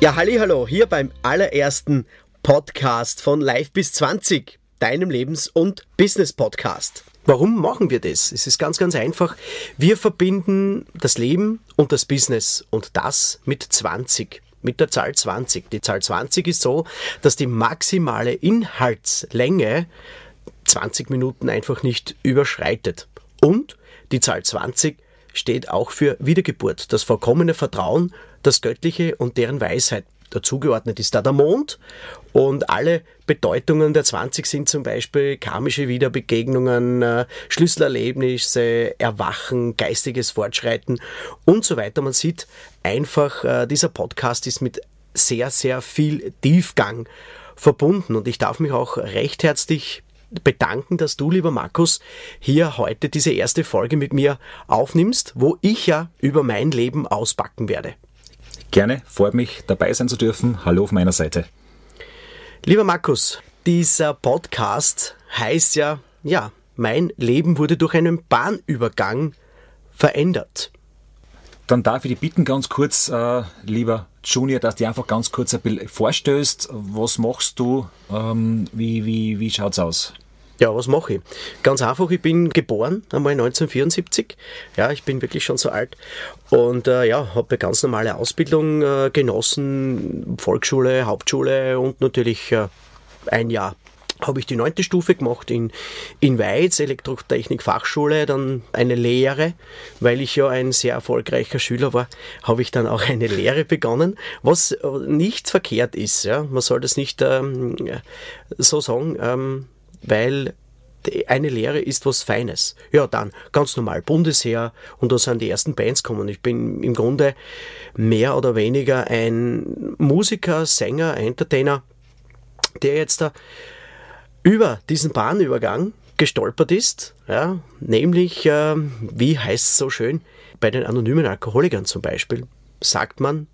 Ja, halli, hallo, hier beim allerersten Podcast von Live bis 20, deinem Lebens- und Business-Podcast. Warum machen wir das? Es ist ganz, ganz einfach. Wir verbinden das Leben und das Business und das mit 20 mit der Zahl 20. Die Zahl 20 ist so, dass die maximale Inhaltslänge 20 Minuten einfach nicht überschreitet. Und die Zahl 20 steht auch für Wiedergeburt, das vollkommene Vertrauen das Göttliche und deren Weisheit. Dazugeordnet ist da der Mond und alle Bedeutungen der 20 sind zum Beispiel karmische Wiederbegegnungen, äh, Schlüsselerlebnisse, Erwachen, geistiges Fortschreiten und so weiter. Man sieht einfach, äh, dieser Podcast ist mit sehr, sehr viel Tiefgang verbunden und ich darf mich auch recht herzlich bedanken, dass du, lieber Markus, hier heute diese erste Folge mit mir aufnimmst, wo ich ja über mein Leben auspacken werde. Gerne, freut mich dabei sein zu dürfen. Hallo auf meiner Seite. Lieber Markus, dieser Podcast heißt ja, ja, mein Leben wurde durch einen Bahnübergang verändert. Dann darf ich dich bitten, ganz kurz, äh, lieber Junior, dass du einfach ganz kurz ein bisschen vorstößt. Was machst du? Ähm, wie wie, wie schaut es aus? Ja, was mache ich? Ganz einfach, ich bin geboren, einmal 1974. Ja, ich bin wirklich schon so alt. Und äh, ja, habe eine ganz normale Ausbildung äh, genossen, Volksschule, Hauptschule und natürlich äh, ein Jahr habe ich die neunte Stufe gemacht in, in Weiz, Elektrotechnik Fachschule, dann eine Lehre, weil ich ja ein sehr erfolgreicher Schüler war, habe ich dann auch eine Lehre begonnen, was äh, nicht verkehrt ist. Ja? Man soll das nicht ähm, so sagen. Ähm, weil eine Lehre ist was Feines. Ja, dann ganz normal Bundesheer und da sind die ersten Bands gekommen. Ich bin im Grunde mehr oder weniger ein Musiker, Sänger, Entertainer, der jetzt da über diesen Bahnübergang gestolpert ist, ja, nämlich, äh, wie heißt es so schön, bei den anonymen Alkoholikern zum Beispiel, sagt man,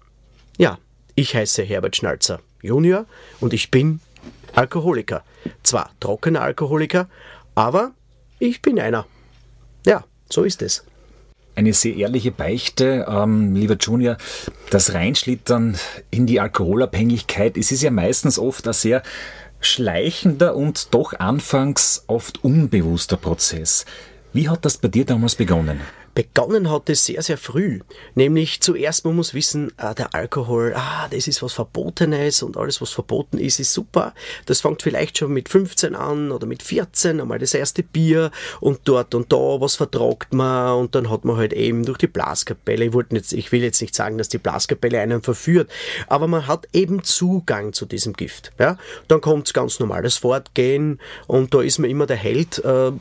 ja, ich heiße Herbert Schnalzer Junior und ich bin Alkoholiker. Zwar trockener Alkoholiker, aber ich bin einer. Ja, so ist es. Eine sehr ehrliche Beichte, ähm, lieber Junior, das Reinschlittern in die Alkoholabhängigkeit, es ist ja meistens oft ein sehr schleichender und doch anfangs oft unbewusster Prozess. Wie hat das bei dir damals begonnen? Begonnen hat es sehr, sehr früh. Nämlich zuerst, man muss wissen, ah, der Alkohol, ah, das ist was Verbotenes und alles, was verboten ist, ist super. Das fängt vielleicht schon mit 15 an oder mit 14, einmal das erste Bier und dort und da, was vertragt man und dann hat man halt eben durch die Blaskapelle, ich, jetzt, ich will jetzt nicht sagen, dass die Blaskapelle einen verführt, aber man hat eben Zugang zu diesem Gift. Ja? Dann kommt ganz normales Fortgehen und da ist man immer der Held, äh,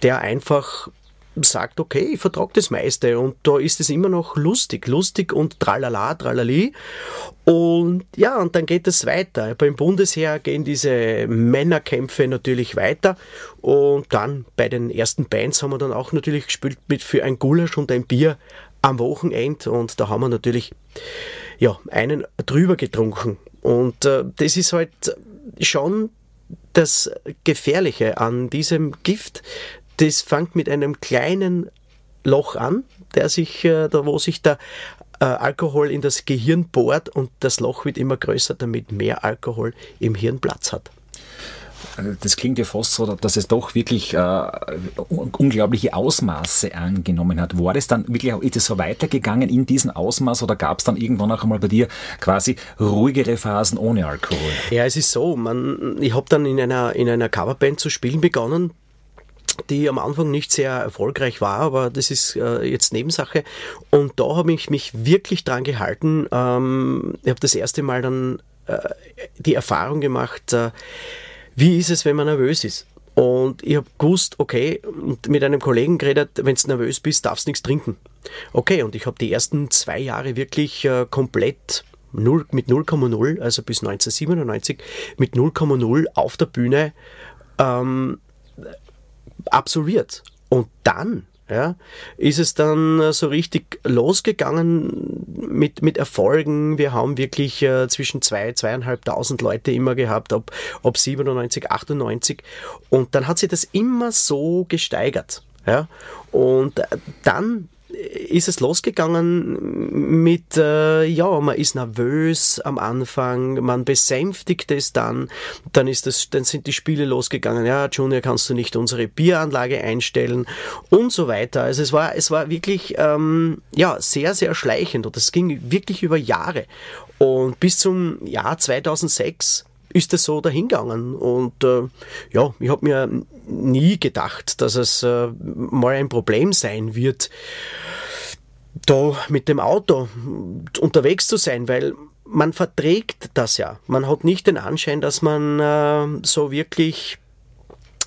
der einfach sagt, okay, ich vertrage das meiste und da ist es immer noch lustig, lustig und tralala, tralali. Und ja, und dann geht es weiter. Beim Bundesheer gehen diese Männerkämpfe natürlich weiter und dann bei den ersten Bands haben wir dann auch natürlich gespielt mit für ein Gulasch und ein Bier am Wochenende und da haben wir natürlich ja, einen drüber getrunken. Und äh, das ist halt schon das Gefährliche an diesem Gift, das fängt mit einem kleinen Loch an, der sich, äh, da wo sich der äh, Alkohol in das Gehirn bohrt und das Loch wird immer größer, damit mehr Alkohol im Hirn Platz hat. Also das klingt ja fast so, dass es doch wirklich äh, unglaubliche Ausmaße angenommen hat. War das dann wirklich, ist es so weitergegangen in diesem Ausmaß oder gab es dann irgendwann auch einmal bei dir quasi ruhigere Phasen ohne Alkohol? Ja, es ist so, man, ich habe dann in einer, in einer Coverband zu spielen begonnen, die am Anfang nicht sehr erfolgreich war, aber das ist äh, jetzt Nebensache. Und da habe ich mich wirklich dran gehalten. Ähm, ich habe das erste Mal dann äh, die Erfahrung gemacht, äh, wie ist es, wenn man nervös ist. Und ich habe gewusst, okay, mit einem Kollegen geredet, wenn du nervös bist, darfst du nichts trinken. Okay, und ich habe die ersten zwei Jahre wirklich äh, komplett 0, mit 0,0, also bis 1997, mit 0,0 auf der Bühne ähm, absolviert. Und dann ja, ist es dann so richtig losgegangen mit, mit Erfolgen. Wir haben wirklich äh, zwischen zwei, zweieinhalbtausend Leute immer gehabt, ob, ob 97, 98. Und dann hat sich das immer so gesteigert. Ja, und dann ist es losgegangen mit, äh, ja, man ist nervös am Anfang, man besänftigt es dann, dann ist das, dann sind die Spiele losgegangen, ja, Junior, kannst du nicht unsere Bieranlage einstellen und so weiter. Also es war, es war wirklich, ähm, ja, sehr, sehr schleichend und das ging wirklich über Jahre. Und bis zum Jahr 2006 ist es so dahingegangen. Und äh, ja, ich habe mir nie gedacht, dass es äh, mal ein Problem sein wird, da mit dem Auto unterwegs zu sein, weil man verträgt das ja. Man hat nicht den Anschein, dass man äh, so wirklich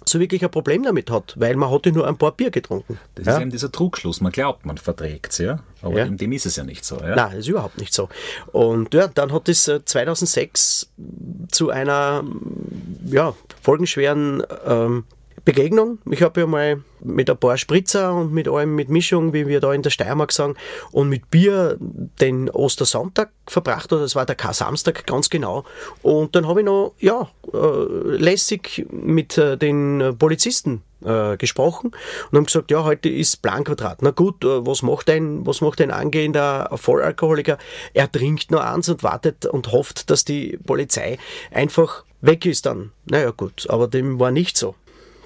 so wirklich ein Problem damit hat, weil man hatte nur ein paar Bier getrunken. Das ja? ist eben dieser Trugschluss. Man glaubt, man verträgt es, ja. Aber ja. in dem ist es ja nicht so. Ja? Nein, das ist überhaupt nicht so. Und ja, dann hat es 2006 zu einer ja, folgenschweren ähm, Begegnung. Ich habe ja mal mit ein paar Spritzer und mit allem mit Mischung, wie wir da in der Steiermark sagen, und mit Bier den Ostersonntag verbracht, oder es war der K-Samstag ganz genau. Und dann habe ich noch, ja, äh, lässig mit äh, den Polizisten äh, gesprochen und haben gesagt, ja, heute ist Planquadrat. Na gut, äh, was macht ein, was macht ein angehender Vollalkoholiker? Er trinkt nur eins und wartet und hofft, dass die Polizei einfach weg ist dann. Naja gut, aber dem war nicht so.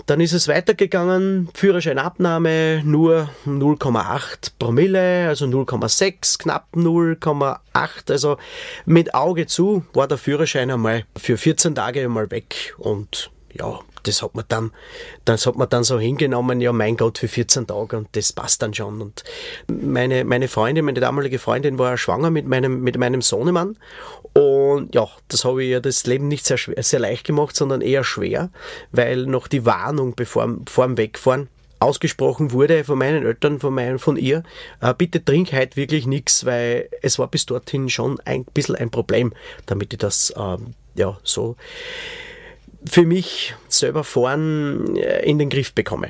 Dann ist es weitergegangen, Führerscheinabnahme nur 0,8 Promille, also 0,6, knapp 0,8, also mit Auge zu war der Führerschein einmal für 14 Tage einmal weg. Und ja, das hat man dann, das hat man dann so hingenommen, ja mein Gott, für 14 Tage und das passt dann schon. Und meine, meine Freundin, meine damalige Freundin war schwanger mit meinem, mit meinem Sohnemann und ja, das habe ich ja das Leben nicht sehr, schwer, sehr leicht gemacht, sondern eher schwer, weil noch die Warnung bevor, vor dem Wegfahren ausgesprochen wurde von meinen Eltern, von, meinen, von ihr, äh, bitte trink halt wirklich nichts, weil es war bis dorthin schon ein bisschen ein Problem, damit ich das ähm, ja so für mich selber fahren äh, in den Griff bekomme.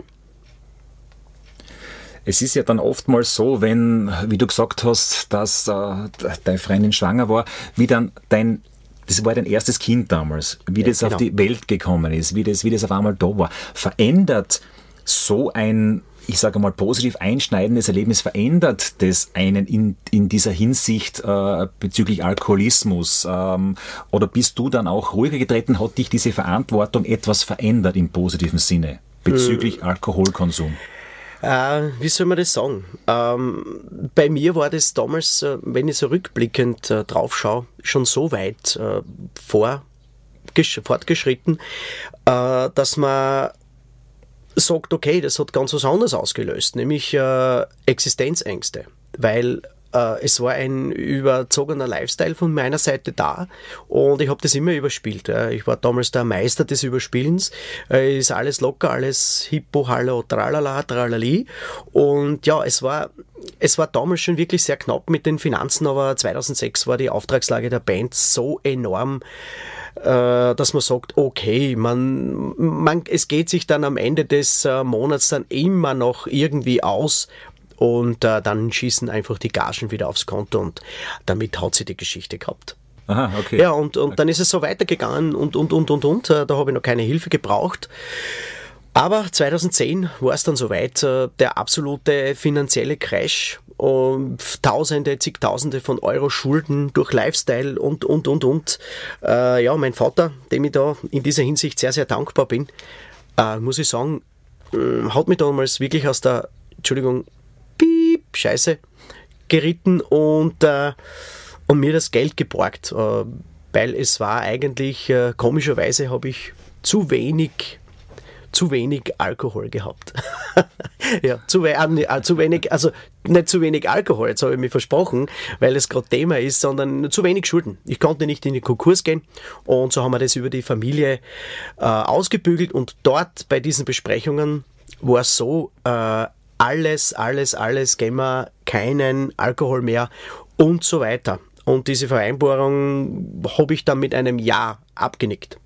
Es ist ja dann oftmals so, wenn, wie du gesagt hast, dass äh, deine Freundin schwanger war, wie dann dein das war dein erstes Kind damals, wie ja, das genau. auf die Welt gekommen ist, wie das, wie das auf einmal da war. Verändert so ein ich sage mal, positiv einschneidendes Erlebnis verändert das einen in, in dieser Hinsicht äh, bezüglich Alkoholismus? Ähm, oder bist du dann auch ruhiger getreten? Hat dich diese Verantwortung etwas verändert im positiven Sinne bezüglich äh, Alkoholkonsum? Äh, wie soll man das sagen? Ähm, bei mir war das damals, äh, wenn ich so rückblickend äh, drauf schaue, schon so weit äh, vor, fortgeschritten, äh, dass man sagt, okay, das hat ganz was anderes ausgelöst, nämlich äh, Existenzängste, weil es war ein überzogener Lifestyle von meiner Seite da und ich habe das immer überspielt. Ich war damals der Meister des Überspielens. Äh, ist alles locker, alles hippo, hallo, tralala, tralali. Und ja, es war es war damals schon wirklich sehr knapp mit den Finanzen, aber 2006 war die Auftragslage der Band so enorm, äh, dass man sagt, okay, man, man, es geht sich dann am Ende des äh, Monats dann immer noch irgendwie aus und äh, dann schießen einfach die Gagen wieder aufs Konto und damit hat sie die Geschichte gehabt. Aha, okay. Ja, und, und okay. dann ist es so weitergegangen und, und, und, und, und. Da habe ich noch keine Hilfe gebraucht. Aber 2010 war es dann soweit, der absolute finanzielle Crash und Tausende, zigtausende von Euro Schulden durch Lifestyle und, und, und, und. Äh, ja, mein Vater, dem ich da in dieser Hinsicht sehr, sehr dankbar bin, äh, muss ich sagen, äh, hat mich damals wirklich aus der, Entschuldigung, Scheiße geritten und, äh, und mir das Geld geborgt, äh, weil es war eigentlich, äh, komischerweise habe ich zu wenig zu wenig Alkohol gehabt. ja, zu, we äh, zu wenig, also nicht zu wenig Alkohol, jetzt habe ich mir versprochen, weil es gerade Thema ist, sondern zu wenig Schulden. Ich konnte nicht in den Konkurs gehen und so haben wir das über die Familie äh, ausgebügelt und dort bei diesen Besprechungen war es so, äh, alles, alles, alles, gehen wir keinen Alkohol mehr und so weiter. Und diese Vereinbarung habe ich dann mit einem Ja abgenickt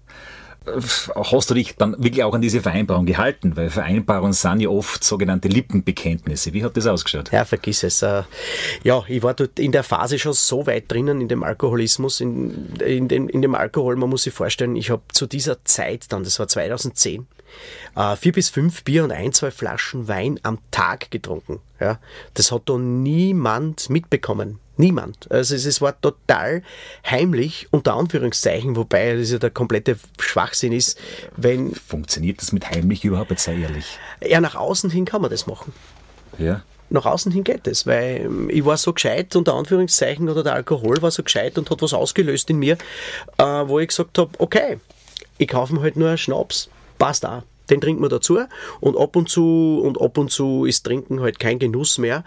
hast du dich dann wirklich auch an diese Vereinbarung gehalten? Weil Vereinbarungen sind ja oft sogenannte Lippenbekenntnisse. Wie hat das ausgeschaut? Ja, vergiss es. Äh, ja, ich war dort in der Phase schon so weit drinnen in dem Alkoholismus, in, in, dem, in dem Alkohol. Man muss sich vorstellen, ich habe zu dieser Zeit dann, das war 2010, äh, vier bis fünf Bier und ein, zwei Flaschen Wein am Tag getrunken. Ja, das hat da niemand mitbekommen. Niemand. Also es, es war total heimlich, unter Anführungszeichen, wobei das ja der komplette Schwachsinn ist, wenn... Funktioniert das mit heimlich überhaupt, jetzt sei ehrlich? Ja, nach außen hin kann man das machen. Ja. Nach außen hin geht es, weil ähm, ich war so gescheit, unter Anführungszeichen, oder der Alkohol war so gescheit und hat was ausgelöst in mir, äh, wo ich gesagt habe, okay, ich kaufe mir halt nur einen Schnaps, passt auch den trinkt man dazu und ab und zu und ab und zu ist Trinken halt kein Genuss mehr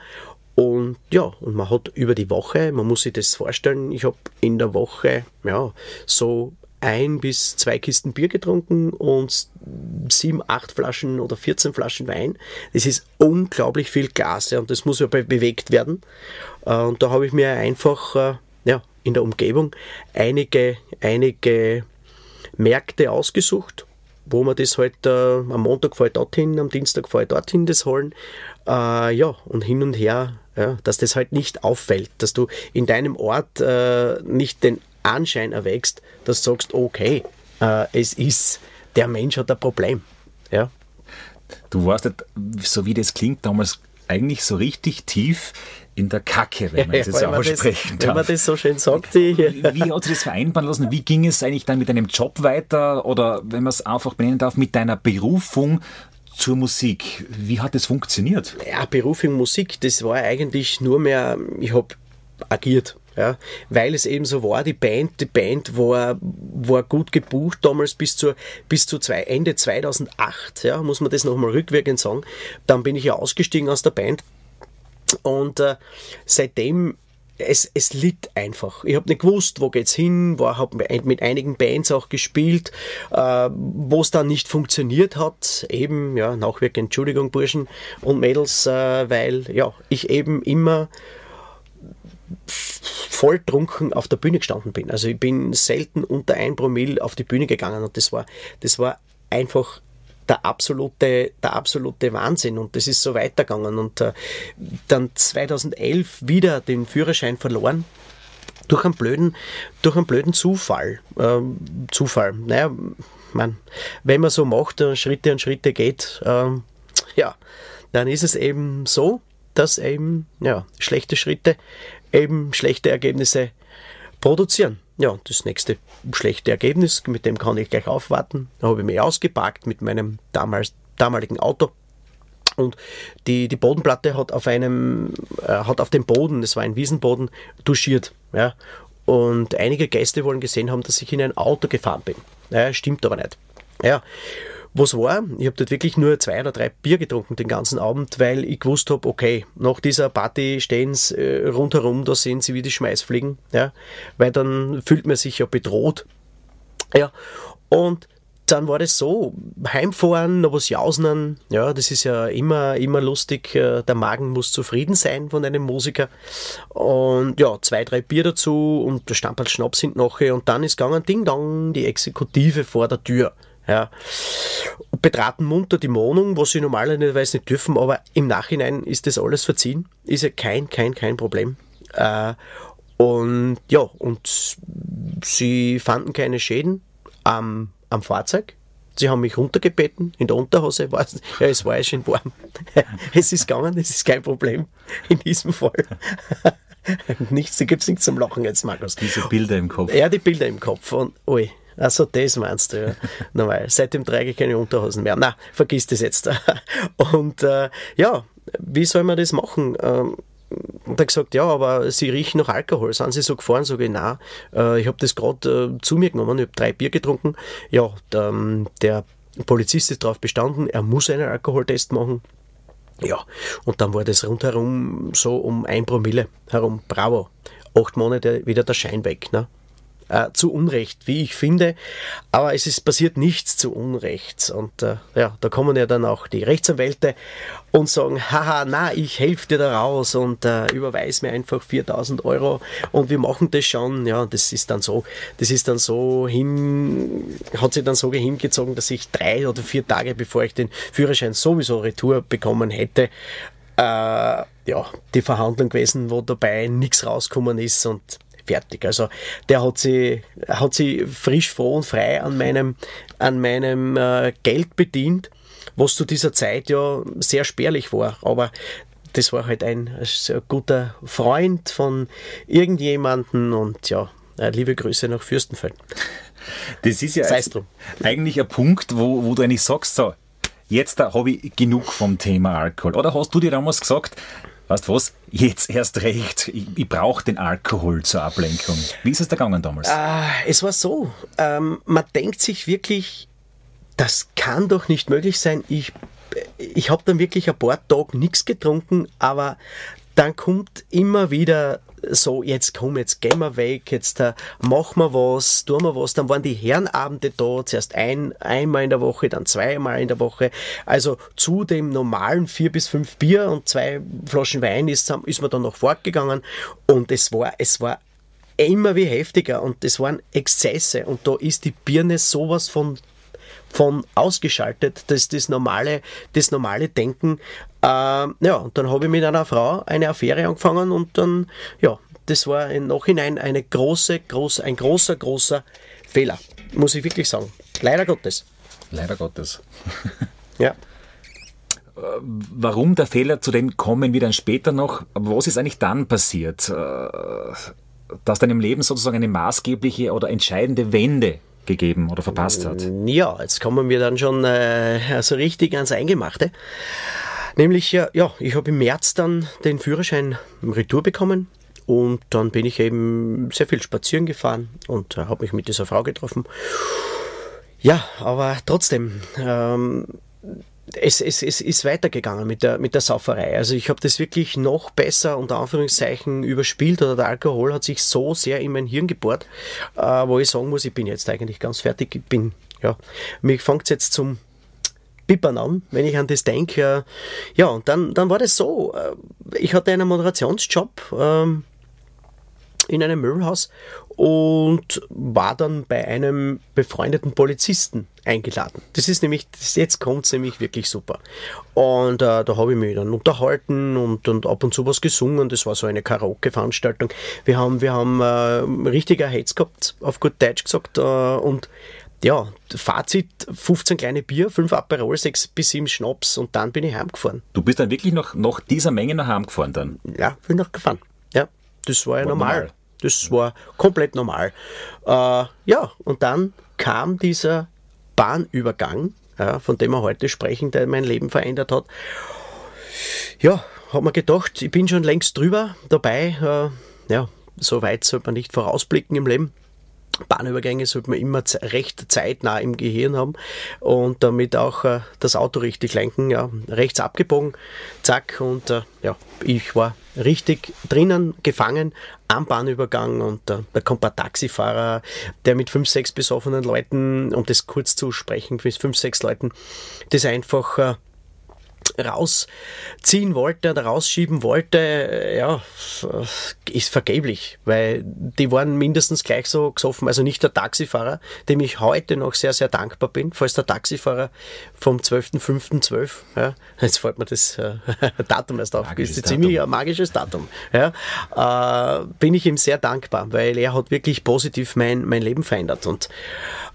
und ja, und man hat über die Woche, man muss sich das vorstellen, ich habe in der Woche ja so ein bis zwei Kisten Bier getrunken und sieben, acht Flaschen oder 14 Flaschen Wein. Das ist unglaublich viel Glas ja, und das muss ja bewegt werden. Äh, und da habe ich mir einfach äh, ja, in der Umgebung einige, einige Märkte ausgesucht, wo man das halt äh, am Montag fahre ich dorthin, am Dienstag fahre ich dorthin das holen. Äh, ja, und hin und her ja, dass das halt nicht auffällt, dass du in deinem Ort äh, nicht den Anschein erwächst, dass du sagst, okay, äh, es ist, der Mensch hat ein Problem. Ja. Du warst, so wie das klingt, damals eigentlich so richtig tief in der Kacke, wenn man ja, das aussprechen das, darf. Wenn man das so schön sagt. wie, wie hat sich das vereinbaren lassen? Wie ging es eigentlich dann mit deinem Job weiter? Oder wenn man es einfach benennen darf, mit deiner Berufung zur Musik. Wie hat es funktioniert? Ja, Berufung Musik, das war eigentlich nur mehr, ich habe agiert. Ja, weil es eben so war, die Band, die Band war, war gut gebucht damals bis zur, bis zu zwei, Ende 2008, ja, muss man das nochmal rückwirkend sagen. Dann bin ich ja ausgestiegen aus der Band und äh, seitdem es, es litt einfach. Ich habe nicht gewusst, wo geht's hin, war habe mit einigen Bands auch gespielt, äh, wo es dann nicht funktioniert hat. Eben, ja, Nachwirk, Entschuldigung, Burschen und Mädels, äh, weil ja, ich eben immer voll trunken auf der Bühne gestanden bin. Also ich bin selten unter ein Promille auf die Bühne gegangen und das war, das war einfach der absolute, der absolute Wahnsinn und das ist so weitergegangen und äh, dann 2011 wieder den Führerschein verloren durch einen blöden, durch einen blöden Zufall. Ähm, Zufall. Naja, man, wenn man so macht, äh, Schritte und Schritte geht, ähm, ja, dann ist es eben so, dass eben ja, schlechte Schritte eben schlechte Ergebnisse produzieren. Ja, das nächste schlechte Ergebnis, mit dem kann ich gleich aufwarten. Da habe ich mich ausgepackt mit meinem damals, damaligen Auto. Und die, die Bodenplatte hat auf einem, äh, hat auf dem Boden, das war ein Wiesenboden, duschiert. Ja. Und einige Gäste wollen gesehen haben, dass ich in ein Auto gefahren bin. Ja, stimmt aber nicht. Ja. Was war? Ich habe dort wirklich nur zwei oder drei Bier getrunken den ganzen Abend, weil ich gewusst habe, okay, nach dieser Party stehen sie äh, rundherum, da sehen sie wie die Schmeißfliegen, ja, weil dann fühlt man sich ja bedroht. Ja, und dann war das so, heimfahren, noch was jausen, ja, das ist ja immer, immer lustig, äh, der Magen muss zufrieden sein von einem Musiker und ja, zwei, drei Bier dazu und der Stamperl Schnaps sind nachher und dann ist gegangen, ding dong, die Exekutive vor der Tür, ja. Betraten munter die Wohnung, was sie normalerweise nicht dürfen, aber im Nachhinein ist das alles verziehen. Ist ja kein, kein, kein Problem. Äh, und ja, und sie fanden keine Schäden am, am Fahrzeug. Sie haben mich runtergebeten in der Unterhose. War, ja, es war ja schön warm. es ist gegangen, es ist kein Problem in diesem Fall. nichts, da gibt es nichts zum Lachen jetzt, Markus. Diese Bilder im Kopf. Ja, die Bilder im Kopf. Und, ui, also das meinst du, ja. Normal. Seitdem trage ich keine Unterhosen mehr. Na, vergiss das jetzt. Und äh, ja, wie soll man das machen? Ähm, und er gesagt, ja, aber sie riechen nach Alkohol. Sind sie so gefahren? Sag ich, nein, äh, ich habe das gerade äh, zu mir genommen, ich habe drei Bier getrunken. Ja, der, ähm, der Polizist ist darauf bestanden, er muss einen Alkoholtest machen. Ja, und dann war das rundherum so um ein Promille herum. Bravo. Acht Monate wieder der Schein weg. Ne? Äh, zu Unrecht, wie ich finde. Aber es ist passiert nichts zu Unrecht. Und äh, ja, da kommen ja dann auch die Rechtsanwälte und sagen, haha, na, ich helfe dir da raus und äh, überweis mir einfach 4000 Euro und wir machen das schon. Ja, das ist dann so, das ist dann so hin, hat sich dann so hingezogen, dass ich drei oder vier Tage bevor ich den Führerschein sowieso retour bekommen hätte, äh, ja, die Verhandlung gewesen, wo dabei nichts rausgekommen ist und fertig. Also der hat sie, hat sie frisch, froh und frei an meinem, an meinem äh, Geld bedient, was zu dieser Zeit ja sehr spärlich war. Aber das war halt ein sehr guter Freund von irgendjemanden und ja, äh, liebe Grüße nach Fürstenfeld. Das ist ja eigentlich ein Punkt, wo, wo du eigentlich sagst, so, jetzt habe ich genug vom Thema Alkohol. Oder hast du dir damals gesagt, weißt du was, jetzt erst recht, ich, ich brauche den Alkohol zur Ablenkung. Wie ist es da gegangen damals? Äh, es war so, ähm, man denkt sich wirklich, das kann doch nicht möglich sein. Ich, ich habe dann wirklich ein paar Tage nichts getrunken, aber dann kommt immer wieder so, jetzt komm, jetzt gehen wir weg, jetzt äh, machen wir was, tun wir was. Dann waren die Herrenabende da, zuerst ein, einmal in der Woche, dann zweimal in der Woche. Also zu dem normalen vier bis fünf Bier und zwei Flaschen Wein ist, ist man dann noch fortgegangen und es war, es war immer wie heftiger und es waren Exzesse und da ist die Birne sowas von von ausgeschaltet, das das normale, das normale Denken. Äh, ja, und dann habe ich mit einer Frau eine Affäre angefangen und dann, ja, das war im Nachhinein eine große, große, ein großer, großer Fehler, muss ich wirklich sagen. Leider Gottes. Leider Gottes. ja. Warum der Fehler, zu dem kommen wir dann später noch. Aber was ist eigentlich dann passiert, äh, dass deinem Leben sozusagen eine maßgebliche oder entscheidende Wende gegeben oder verpasst hat. Ja, jetzt kommen wir dann schon äh, also richtig ans Eingemachte. Nämlich, ja, ich habe im März dann den Führerschein im Retour bekommen und dann bin ich eben sehr viel spazieren gefahren und äh, habe mich mit dieser Frau getroffen. Ja, aber trotzdem, ähm, es, es, es ist weitergegangen mit der, mit der Sauferei. Also ich habe das wirklich noch besser unter Anführungszeichen überspielt oder der Alkohol hat sich so sehr in mein Hirn gebohrt, äh, wo ich sagen muss, ich bin jetzt eigentlich ganz fertig. Ich bin, ja, mich fängt es jetzt zum Pippern an, wenn ich an das denke. Ja, und dann, dann war das so. Äh, ich hatte einen Moderationsjob. Ähm, in einem Möbelhaus und war dann bei einem befreundeten Polizisten eingeladen. Das ist nämlich, das, jetzt kommt es nämlich wirklich super. Und äh, da habe ich mich dann unterhalten und, und ab und zu was gesungen. Das war so eine Karaoke-Veranstaltung. Wir haben, wir haben äh, richtiger Hates gehabt, auf gut Deutsch gesagt. Äh, und ja, Fazit, 15 kleine Bier, 5 Aperol, 6 bis 7 Schnaps und dann bin ich heimgefahren. Du bist dann wirklich noch nach dieser Menge nach Heim gefahren dann? Ja, bin noch gefahren. Ja, das war ja war normal. normal. Das war komplett normal. Äh, ja, und dann kam dieser Bahnübergang, ja, von dem wir heute sprechen, der mein Leben verändert hat. Ja, hat man gedacht, ich bin schon längst drüber dabei. Äh, ja, so weit sollte man nicht vorausblicken im Leben. Bahnübergänge sollte man immer recht zeitnah im Gehirn haben und damit auch äh, das Auto richtig lenken. Ja, rechts abgebogen, zack, und äh, ja, ich war richtig drinnen, gefangen am Bahnübergang und äh, da kommt ein Taxifahrer, der mit fünf, sechs besoffenen Leuten, um das kurz zu sprechen, mit fünf, sechs Leuten, das einfach äh, rausziehen wollte oder rausschieben wollte, ja, ist vergeblich, weil die waren mindestens gleich so gesoffen. Also nicht der Taxifahrer, dem ich heute noch sehr, sehr dankbar bin, falls der Taxifahrer vom 12.05.12, ja, jetzt fällt mir das äh, Datum erst auf, magisches ist ziemlich ein magisches Datum, ja, äh, bin ich ihm sehr dankbar, weil er hat wirklich positiv mein, mein Leben verändert und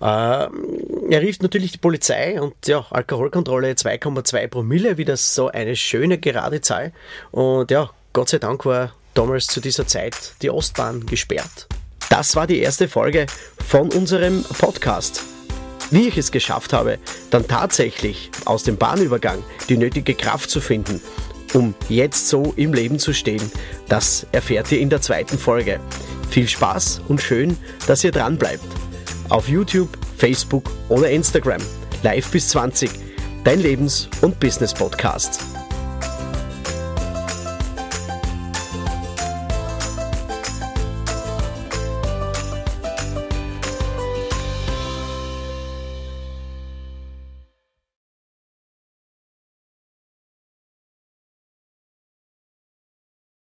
äh, er rief natürlich die Polizei und ja, Alkoholkontrolle 2,2 Promille, wieder so eine schöne gerade Zahl. Und ja, Gott sei Dank war damals zu dieser Zeit die Ostbahn gesperrt. Das war die erste Folge von unserem Podcast. Wie ich es geschafft habe, dann tatsächlich aus dem Bahnübergang die nötige Kraft zu finden, um jetzt so im Leben zu stehen, das erfährt ihr in der zweiten Folge. Viel Spaß und schön, dass ihr dran bleibt auf YouTube, Facebook oder Instagram. Live bis 20, dein Lebens- und Business-Podcast.